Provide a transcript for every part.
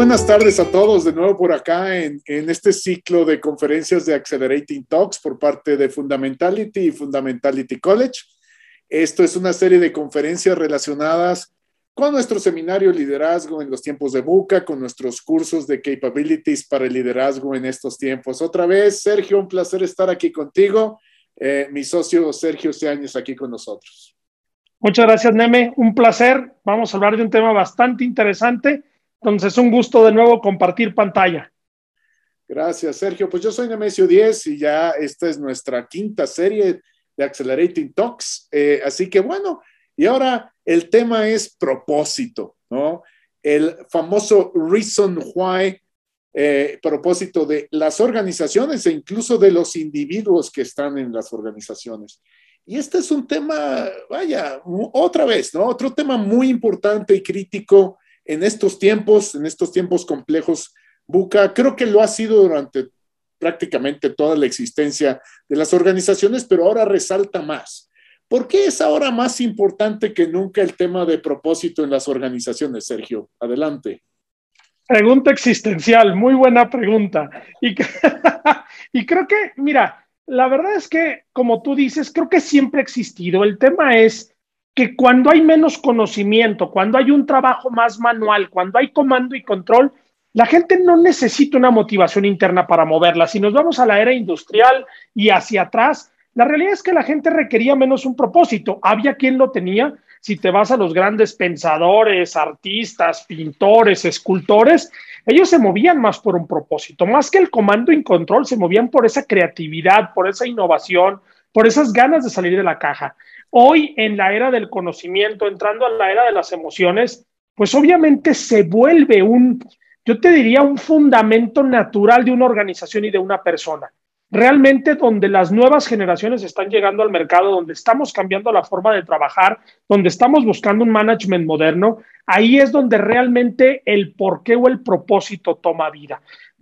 Buenas tardes a todos de nuevo por acá en, en, este ciclo de conferencias de Accelerating Talks por parte de Fundamentality y Fundamentality College. Esto es una serie de conferencias relacionadas con nuestro seminario Liderazgo en los tiempos de Buca, con nuestros cursos de Capabilities para el liderazgo en estos tiempos. Otra vez, Sergio, un placer estar aquí contigo. Eh, mi socio Sergio Seañez aquí con nosotros. Muchas gracias, Neme. Un placer. Vamos a hablar de un tema bastante interesante. Entonces, un gusto de nuevo compartir pantalla. Gracias, Sergio. Pues yo soy Nemesio 10 y ya esta es nuestra quinta serie de Accelerating Talks. Eh, así que bueno, y ahora el tema es propósito, ¿no? El famoso reason why, eh, propósito de las organizaciones e incluso de los individuos que están en las organizaciones. Y este es un tema, vaya, otra vez, ¿no? Otro tema muy importante y crítico en estos tiempos, en estos tiempos complejos. Buca, creo que lo ha sido durante prácticamente toda la existencia de las organizaciones, pero ahora resalta más. ¿Por qué es ahora más importante que nunca el tema de propósito en las organizaciones, Sergio? Adelante. Pregunta existencial, muy buena pregunta. Y, y, creo que, mira, la verdad es que, como tú dices, creo que siempre ha existido. El tema es que cuando hay menos conocimiento, cuando hay un trabajo más manual, cuando hay comando y control, la gente no necesita una motivación interna para moverla. Si nos vamos a la era industrial y hacia atrás, la realidad es que la gente requería menos un propósito. Había quien lo tenía. Si te vas a los grandes pensadores, artistas, pintores, escultores, ellos se movían más por un propósito, más que el comando y control, se movían por esa creatividad, por esa innovación, por esas ganas de salir de la caja. Hoy, en la era del conocimiento, entrando a la era de las emociones, pues obviamente se vuelve un, yo te diría, un fundamento natural de una organización y de una persona realmente donde las nuevas generaciones están llegando al mercado, donde estamos cambiando la forma de trabajar, donde estamos buscando un management moderno, ahí es donde realmente el porqué o el propósito toma vida.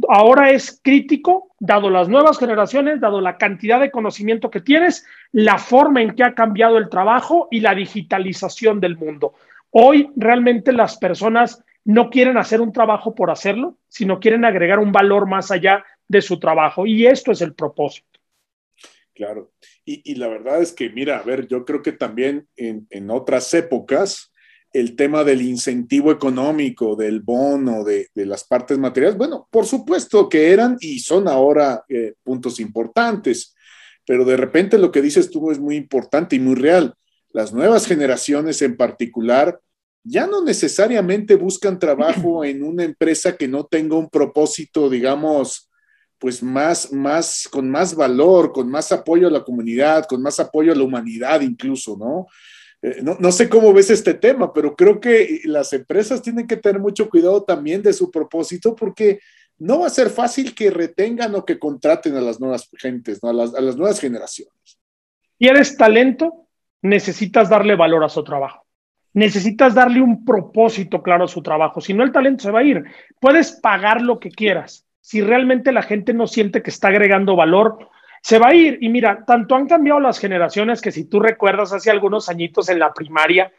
Ahora es crítico, dado las nuevas generaciones, dado la cantidad de conocimiento que tienes, la forma en que ha cambiado el trabajo y la digitalización del mundo. Hoy realmente las personas no quieren hacer un trabajo por hacerlo, sino quieren agregar un valor más allá de su trabajo. Y esto es el propósito. Claro. Y, la verdad es que, mira, a ver, yo creo que también en, otras épocas, el tema del incentivo económico, del bono, de, las partes materiales, bueno, por supuesto que eran y son ahora eh, puntos importantes, pero de repente lo que dices tú es muy importante y muy real. Las nuevas generaciones en particular ya no necesariamente buscan trabajo en una empresa que no tenga un propósito, digamos, pues más, más, con más valor, con más apoyo a la comunidad, con más apoyo a la humanidad incluso, ¿no? Eh, no, no, sé cómo ves este tema, pero creo que las empresas tienen que tener mucho cuidado también de su propósito porque no va a ser fácil que retengan o que contraten a las nuevas gentes, ¿no? a, las, a las nuevas generaciones. Y eres talento, necesitas darle valor a su trabajo. Necesitas darle un propósito claro a su trabajo. Si no, el talento se va a ir. Puedes pagar lo que quieras, si realmente la gente no siente que está agregando valor, se va a ir. Y mira, tanto han cambiado las generaciones que si tú recuerdas hace algunos añitos en la primaria,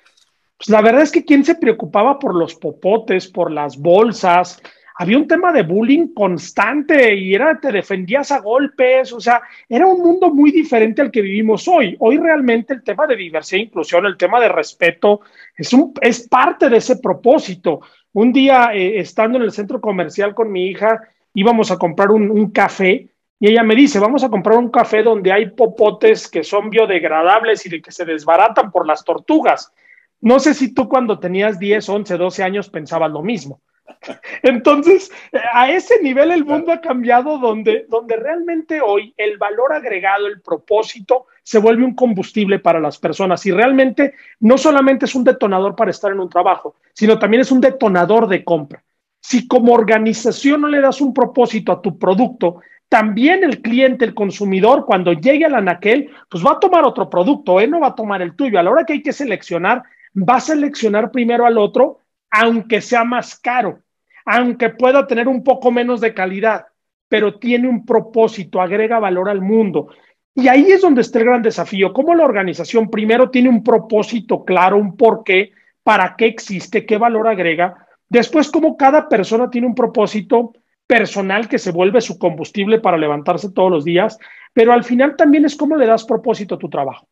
pues la verdad es que quién se preocupaba por los popotes, por las bolsas, había un tema de bullying constante y era, te defendías a golpes, o sea, era un mundo muy diferente al que vivimos hoy. Hoy realmente el tema de diversidad e inclusión, el tema de respeto, es, un, es parte de ese propósito. Un día, eh, estando en el centro comercial con mi hija, íbamos a comprar un, café y ella me dice, vamos a comprar un café donde hay popotes que son biodegradables y de que se desbaratan por las tortugas. No sé si tú cuando tenías 10, 11, 12 años pensabas lo mismo. Entonces, a ese nivel el mundo ha cambiado donde, donde realmente hoy el valor agregado, el propósito, se vuelve un combustible para las personas y realmente no solamente es un detonador para estar en un trabajo, sino también es un detonador de compra. Si como organización no le das un propósito a tu producto, también el cliente, el consumidor, cuando llegue al anaquel, pues va a tomar otro producto, él no va a tomar el tuyo. A la hora que hay que seleccionar, va a seleccionar primero al otro, aunque sea más caro, aunque pueda tener un poco menos de calidad, pero tiene un propósito, agrega valor al mundo. Y ahí es donde está el gran desafío, cómo la organización primero tiene un propósito claro, un porqué, para qué existe, qué valor agrega, Después, como cada persona tiene un propósito personal que se vuelve su combustible para levantarse todos los días, pero al final también es cómo le das propósito a tu trabajo.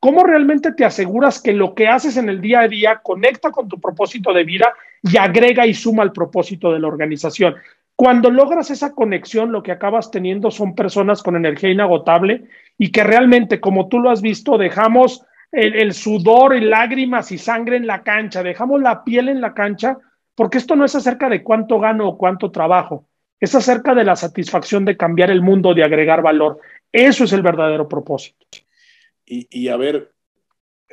¿Cómo realmente te aseguras que lo que haces en el día a día conecta con tu propósito de vida y agrega y suma al propósito de la organización? Cuando logras esa conexión, lo que acabas teniendo son personas con energía inagotable y que realmente, como tú lo has visto, dejamos el, el sudor y lágrimas y sangre en la cancha, dejamos la piel en la cancha, porque esto no es acerca de cuánto gano o cuánto trabajo, es acerca de la satisfacción de cambiar el mundo, de agregar valor. Eso es el verdadero propósito. Y, a ver,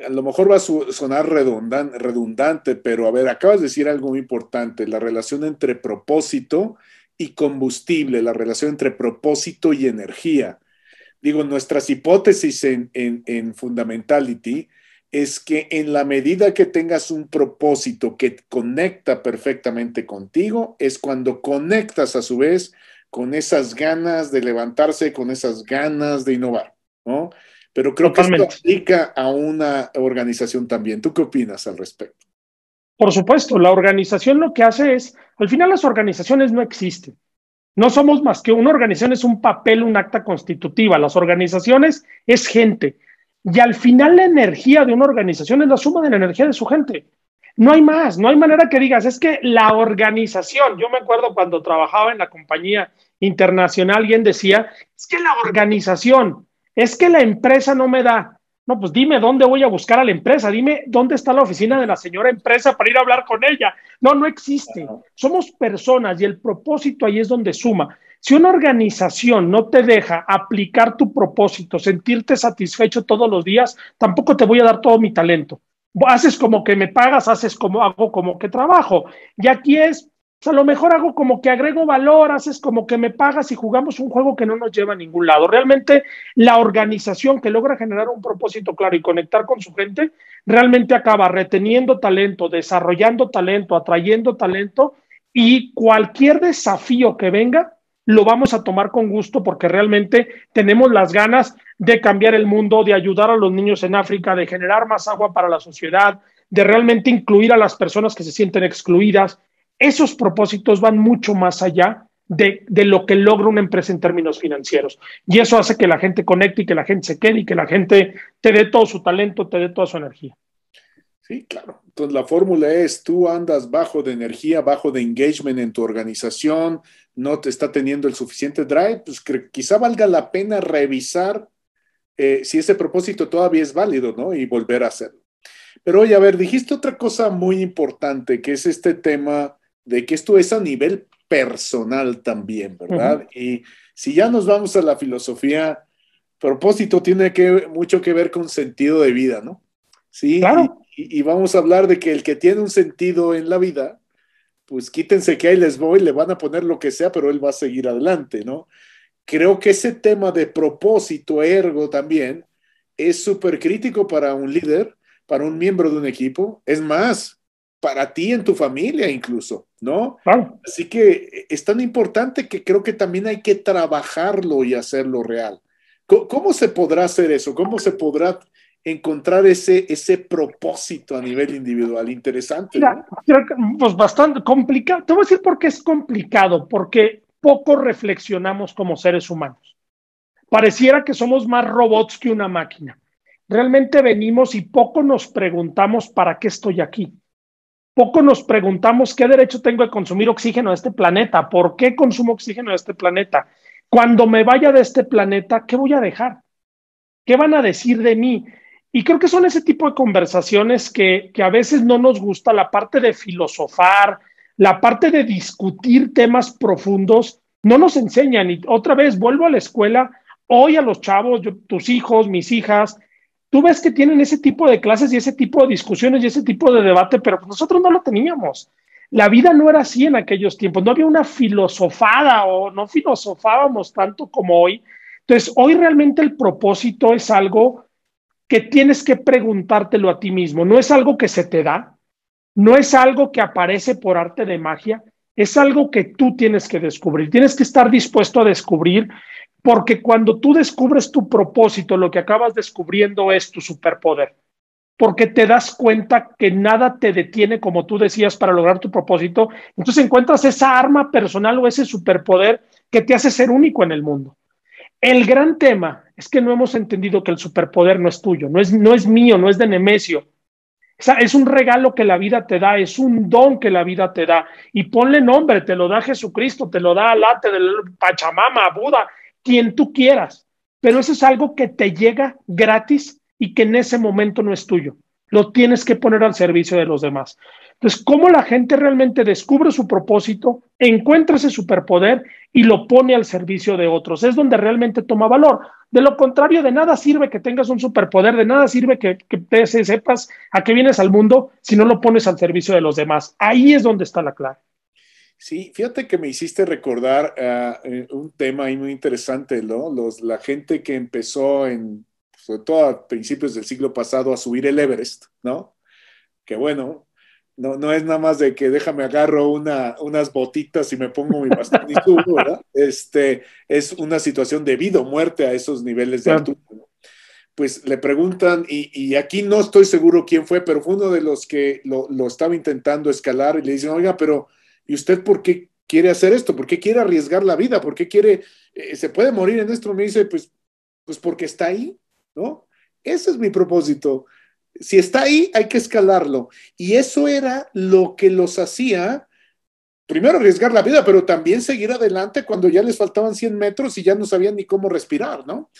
a lo mejor va a sonar redundante, pero a ver, acabas de decir algo muy importante, la relación entre propósito y combustible, la relación entre propósito y energía. Digo, nuestras hipótesis en, en, en Fundamentality es que en la medida que tengas un propósito que conecta perfectamente contigo, es cuando conectas a su vez con esas ganas de levantarse, con esas ganas de innovar, ¿no? Pero creo que esto aplica a una organización también. ¿Tú qué opinas al respecto? Por supuesto, la organización lo que hace es, al final las organizaciones no existen. No somos más que una organización, es un papel, un acta constitutiva. Las organizaciones es gente y al final la energía de una organización es la suma de la energía de su gente. No hay más, no hay manera que digas, es que la organización, yo me acuerdo cuando trabajaba en la compañía internacional, alguien decía, es que la organización, es que la empresa no me da. No, pues dime dónde voy a buscar a la empresa, dime dónde está la oficina de la señora empresa para ir a hablar con ella. No, no existe. Somos personas y el propósito ahí es donde suma. Si una organización no te deja aplicar tu propósito, sentirte satisfecho todos los días, tampoco te voy a dar todo mi talento. Haces como que me pagas, haces como hago como que trabajo. Y aquí es, pues, a lo mejor hago como que agrego valor, haces como que me pagas y jugamos un juego que no nos lleva a ningún lado. Realmente la organización que logra generar un propósito claro y conectar con su gente, realmente acaba reteniendo talento, desarrollando talento, atrayendo talento y cualquier desafío que venga, lo vamos a tomar con gusto porque realmente tenemos las ganas de cambiar el mundo, de ayudar a los niños en África, de generar más agua para la sociedad, de realmente incluir a las personas que se sienten excluidas. Esos propósitos van mucho más allá de, de, lo que logra una empresa en términos financieros. Y eso hace que la gente conecte y que la gente se quede y que la gente te dé todo su talento, te dé toda su energía. Sí, claro. Entonces la fórmula es, tú andas bajo de energía, bajo de engagement en tu organización, no te está teniendo el suficiente drive, pues quizá valga la pena revisar eh, si ese propósito todavía es válido, ¿no? Y volver a hacerlo. Pero oye, a ver, dijiste otra cosa muy importante, que es este tema de que esto es a nivel personal también, ¿verdad? Y si ya nos vamos a la filosofía, propósito tiene que, mucho que ver con sentido de vida, ¿no? Sí, claro y, vamos a hablar de que el que tiene un sentido en la vida, pues quítense que ahí les voy, le van a poner lo que sea, pero él va a seguir adelante, ¿no? Creo que ese tema de propósito, ergo también, es súper crítico para un líder, para un miembro de un equipo, es más, para ti en tu familia incluso, ¿no? Así que es tan importante que creo que también hay que trabajarlo y hacerlo real. ¿Cómo, se podrá hacer eso? ¿Cómo se podrá encontrar ese, ese propósito a nivel individual. Interesante. pues bastante complicado. Te voy a decir por qué es complicado, porque poco reflexionamos como seres humanos. Pareciera que somos más robots que una máquina. Realmente venimos y poco nos preguntamos para qué estoy aquí. Poco nos preguntamos qué derecho tengo de consumir oxígeno de este planeta, por qué consumo oxígeno de este planeta. Cuando me vaya de este planeta, ¿qué voy a dejar? ¿Qué van a decir de mí? Y creo que son ese tipo de conversaciones que, a veces no nos gusta, la parte de filosofar, la parte de discutir temas profundos, no nos enseñan. Y otra vez, vuelvo a la escuela, hoy a los chavos, tus hijos, mis hijas, tú ves que tienen ese tipo de clases y ese tipo de discusiones y ese tipo de debate, pero nosotros no lo teníamos. La vida no era así en aquellos tiempos, no había una filosofada o no filosofábamos tanto como hoy. Entonces, hoy realmente el propósito es algo que tienes que preguntártelo a ti mismo. No es algo que se te da, no es algo que aparece por arte de magia, es algo que tú tienes que descubrir. Tienes que estar dispuesto a descubrir, porque cuando tú descubres tu propósito, lo que acabas descubriendo es tu superpoder. porque te das cuenta que nada te detiene, como tú decías, para lograr tu propósito. Entonces encuentras esa arma personal o ese superpoder que te hace ser único en el mundo. El gran tema es que no hemos entendido que el superpoder no es tuyo, no es, no es mío, no es de Nemesio. O sea, es un regalo que la vida te da, es un don que la vida te da. Y ponle nombre, te lo da Jesucristo, te lo da Alá, te lo Pachamama, Buda, quien tú quieras. Pero eso es algo que te llega gratis y que en ese momento no es tuyo. Lo tienes que poner al servicio de los demás. Entonces, ¿cómo la gente realmente descubre su propósito, encuentra ese superpoder y lo pone al servicio de otros? Es donde realmente toma valor. De lo contrario, de nada sirve que tengas un superpoder, de nada sirve que, te sepas a qué vienes al mundo si no lo pones al servicio de los demás. Ahí es donde está la clave. Sí, fíjate que me hiciste recordar ah, eh, un tema ahí muy interesante, ¿no? Los, la gente que empezó en sobre todo a principios del siglo pasado, a subir el Everest, ¿no? Que bueno, no, no es nada más de que déjame agarro una, unas botitas y me pongo mi bastón y subo, ¿verdad? Este, es una situación de vida o muerte a esos niveles de altura. Pues le preguntan, y, y, aquí no estoy seguro quién fue, pero fue uno de los que lo, lo estaba intentando escalar y le dicen, oiga, pero ¿y usted por qué quiere hacer esto? ¿Por qué quiere arriesgar la vida? ¿Por qué quiere, eh, se puede morir en esto? Me dice, pues, pues porque está ahí, ¿no? Ese es mi propósito. Si está ahí, hay que escalarlo. Y eso era lo que los hacía, primero arriesgar la vida, pero también seguir adelante cuando ya les faltaban 100 metros y ya no sabían ni cómo respirar, ¿no?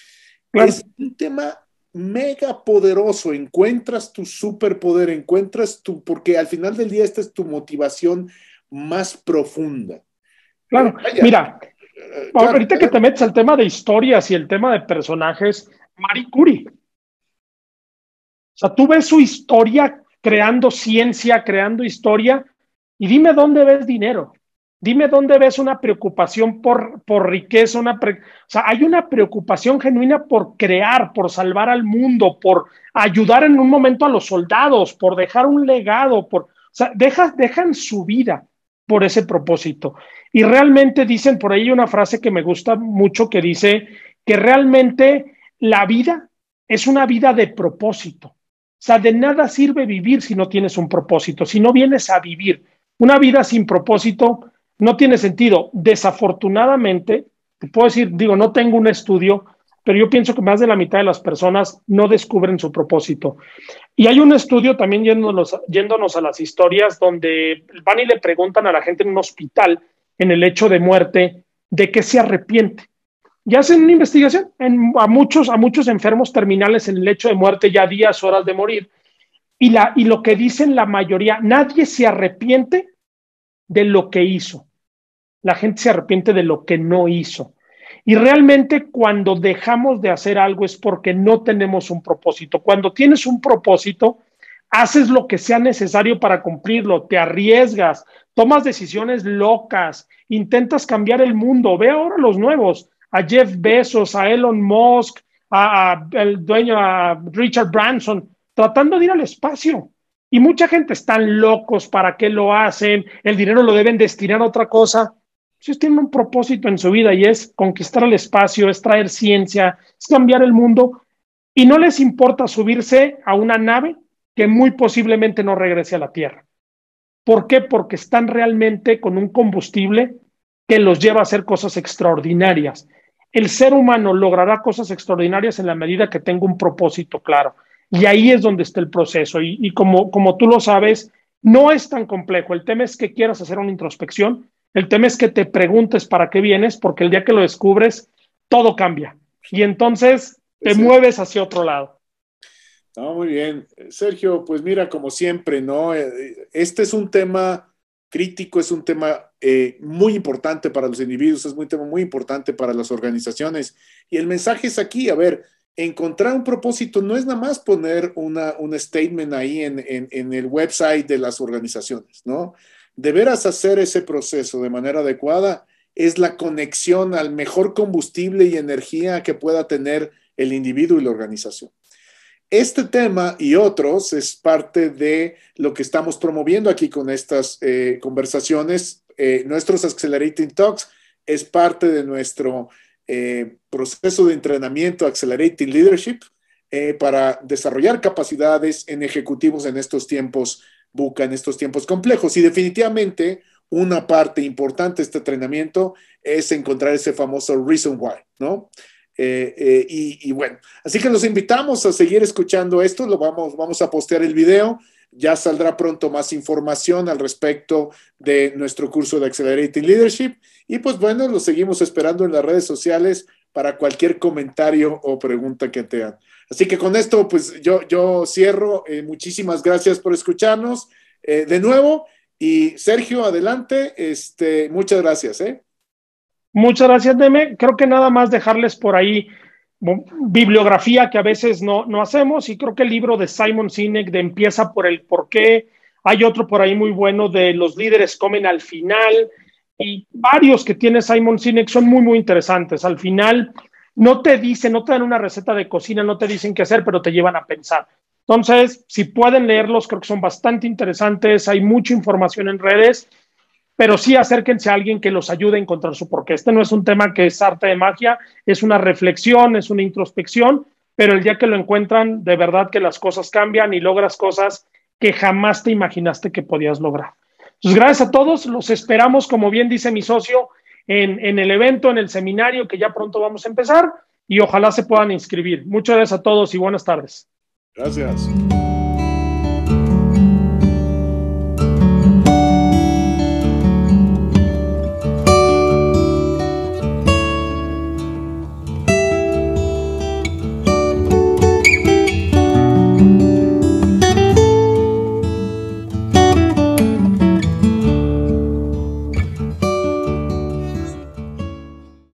Es un tema mega poderoso. Encuentras tu superpoder, encuentras tu, porque al final del día esta es tu motivación más profunda. Claro, mira, eh, ahorita que te metes al tema de historias y el tema de personajes, Marie Curie. O sea, tú ves su historia creando ciencia, creando historia, y dime dónde ves dinero. Dime dónde ves una preocupación por, por riqueza, una o sea, hay una preocupación genuina por crear, por salvar al mundo, por ayudar en un momento a los soldados, por dejar un legado, por, o sea, dejan su vida por ese propósito. Y realmente dicen por ahí una frase que me gusta mucho que dice que realmente la vida es una vida de propósito. O sea, de nada sirve vivir si no tienes un propósito, si no vienes a vivir. Una vida sin propósito no tiene sentido. Desafortunadamente, te puedo decir, digo, no tengo un estudio, pero yo pienso que más de la mitad de las personas no descubren su propósito. Y hay un estudio también yéndonos, yéndonos a las historias donde van y le preguntan a la gente en un hospital, en el hecho de muerte, de qué se arrepiente y hacen una investigación a, muchos, a muchos enfermos terminales en el lecho de muerte, ya días, horas de morir. Y, la, y lo que dicen la mayoría, nadie se arrepiente de lo que hizo. La gente se arrepiente de lo que no hizo. Y realmente cuando dejamos de hacer algo es porque no tenemos un propósito. Cuando tienes un propósito, haces lo que sea necesario para cumplirlo, te arriesgas, tomas decisiones locas, intentas cambiar el mundo. Ve ahora los nuevos a Jeff Bezos, a Elon Musk, a, el dueño, a Richard Branson, tratando de ir al espacio. Y mucha gente están locos para qué lo hacen, el dinero lo deben destinar a otra cosa. Ellos tienen un propósito en su vida y es conquistar el espacio, es traer ciencia, es cambiar el mundo y no les importa subirse a una nave que muy posiblemente no regrese a la Tierra. ¿Por qué? Porque están realmente con un combustible que los lleva a hacer cosas extraordinarias el ser humano logrará cosas extraordinarias en la medida que tenga un propósito claro. Y ahí es donde está el proceso. Y, como, como tú lo sabes, no es tan complejo. El tema es que quieras hacer una introspección. El tema es que te preguntes para qué vienes, porque el día que lo descubres, todo cambia. Y entonces te mueves hacia otro lado. No, muy bien. Sergio, pues mira, como siempre, ¿no? Eh, este es un tema crítico, es un tema eh, muy importante para los individuos, es un tema muy importante para las organizaciones. Y el mensaje es aquí, a ver, encontrar un propósito no es nada más poner una, un statement ahí en, en, el website de las organizaciones, ¿no? Deberás hacer ese proceso de manera adecuada es la conexión al mejor combustible y energía que pueda tener el individuo y la organización. Este tema y otros es parte de lo que estamos promoviendo aquí con estas eh, conversaciones. Eh, nuestros Accelerating Talks es parte de nuestro eh, proceso de entrenamiento Accelerating Leadership. para desarrollar capacidades en ejecutivos en estos tiempos buca, en estos tiempos complejos. Y definitivamente una parte importante de este entrenamiento es encontrar ese famoso reason why, ¿no? Eh, eh, y, bueno, así que los invitamos a seguir escuchando esto, lo vamos, vamos a postear el video, ya saldrá pronto más información al respecto de nuestro curso de Accelerating Leadership y pues bueno, lo seguimos esperando en las redes sociales para cualquier comentario o pregunta que tengan. Así que con esto, pues yo, yo cierro. Eh, muchísimas gracias por escucharnos de nuevo. Y Sergio, adelante. Este, muchas gracias. ¿eh? Muchas gracias, Deme. Creo que nada más dejarles por ahí bibliografía que a veces no, no hacemos y creo que el libro de Simon Sinek de Empieza por el por qué, hay otro por ahí muy bueno de Los líderes comen al final y varios que tiene Simon Sinek son muy, muy interesantes. Al final no te dicen, no te dan una receta de cocina, no te dicen qué hacer, pero te llevan a pensar. Entonces, si pueden leerlos, creo que son bastante interesantes, hay mucha información en redes pero sí acérquense a alguien que los ayude a encontrar su porqué. Este no es un tema que es arte de magia, es una reflexión, es una introspección, pero el día que lo encuentran, de verdad que las cosas cambian y logras cosas que jamás te imaginaste que podías lograr. Entonces, gracias a todos, los esperamos, como bien dice mi socio, en, en el evento, en el seminario que ya pronto vamos a empezar y ojalá se puedan inscribir. Muchas gracias a todos y buenas tardes. Gracias.